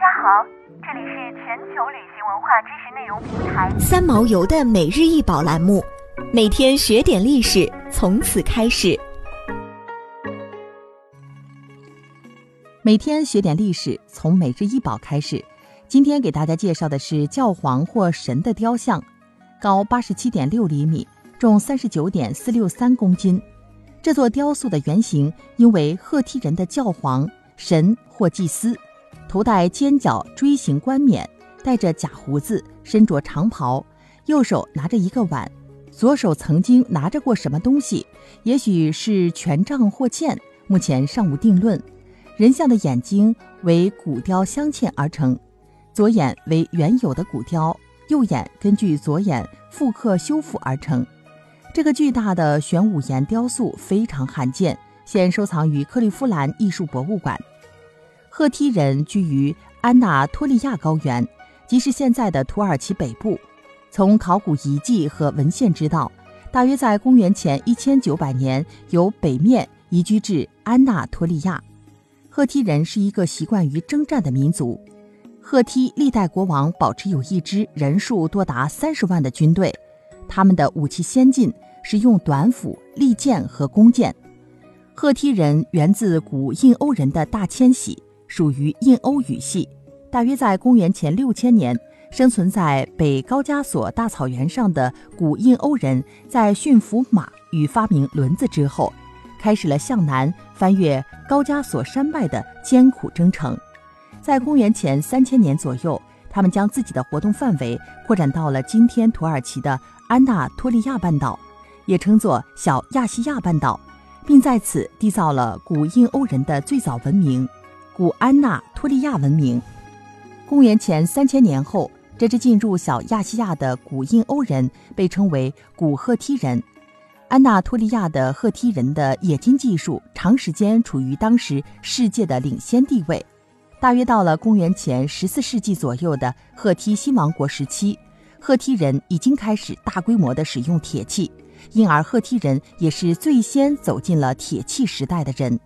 家好，这里是全球旅行文化知识内容平台三毛游的每日一宝栏目，每天学点历史，从此开始。每天学点历史，从每日一宝开始。今天给大家介绍的是教皇或神的雕像，高八十七点六厘米，重三十九点四六三公斤。这座雕塑的原型应为赫梯人的教皇、神或祭司，头戴尖角锥形冠冕，戴着假胡子，身着长袍，右手拿着一个碗，左手曾经拿着过什么东西，也许是权杖或剑，目前尚无定论。人像的眼睛为骨雕镶嵌而成，左眼为原有的骨雕，右眼根据左眼复刻修复而成。这个巨大的玄武岩雕塑非常罕见，现收藏于克利夫兰艺术博物馆。赫梯人居于安纳托利亚高原，即是现在的土耳其北部。从考古遗迹和文献知道，大约在公元前一千九百年，由北面移居至安纳托利亚。赫梯人是一个习惯于征战的民族。赫梯历代国王保持有一支人数多达三十万的军队。他们的武器先进，使用短斧、利剑和弓箭。赫梯人源自古印欧人的大迁徙，属于印欧语系。大约在公元前六千年，生存在北高加索大草原上的古印欧人，在驯服马与发明轮子之后，开始了向南翻越高加索山脉的艰苦征程。在公元前三千年左右，他们将自己的活动范围扩展到了今天土耳其的。安纳托利亚半岛，也称作小亚细亚半岛，并在此缔造了古印欧人的最早文明——古安纳托利亚文明。公元前三千年后，这支进入小亚细亚的古印欧人被称为古赫梯人。安纳托利亚的赫梯人的冶金技术长时间处于当时世界的领先地位。大约到了公元前十四世纪左右的赫梯新王国时期。赫梯人已经开始大规模的使用铁器，因而赫梯人也是最先走进了铁器时代的人。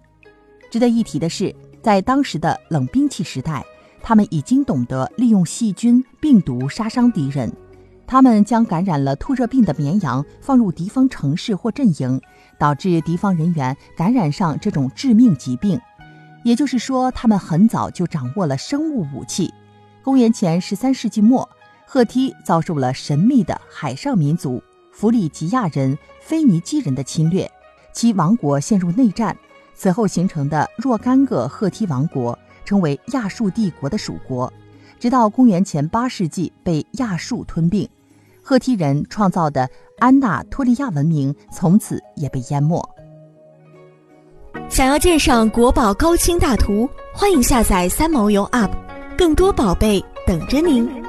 值得一提的是，在当时的冷兵器时代，他们已经懂得利用细菌、病毒杀伤敌人。他们将感染了兔热病的绵羊放入敌方城市或阵营，导致敌方人员感染上这种致命疾病。也就是说，他们很早就掌握了生物武器。公元前十三世纪末。赫梯遭受了神秘的海上民族弗里吉亚人、腓尼基人的侵略，其王国陷入内战。此后形成的若干个赫梯王国，成为亚述帝国的属国，直到公元前八世纪被亚述吞并。赫梯人创造的安纳托利亚文明从此也被淹没。想要鉴赏国宝高清大图，欢迎下载三毛游 App，更多宝贝等着您。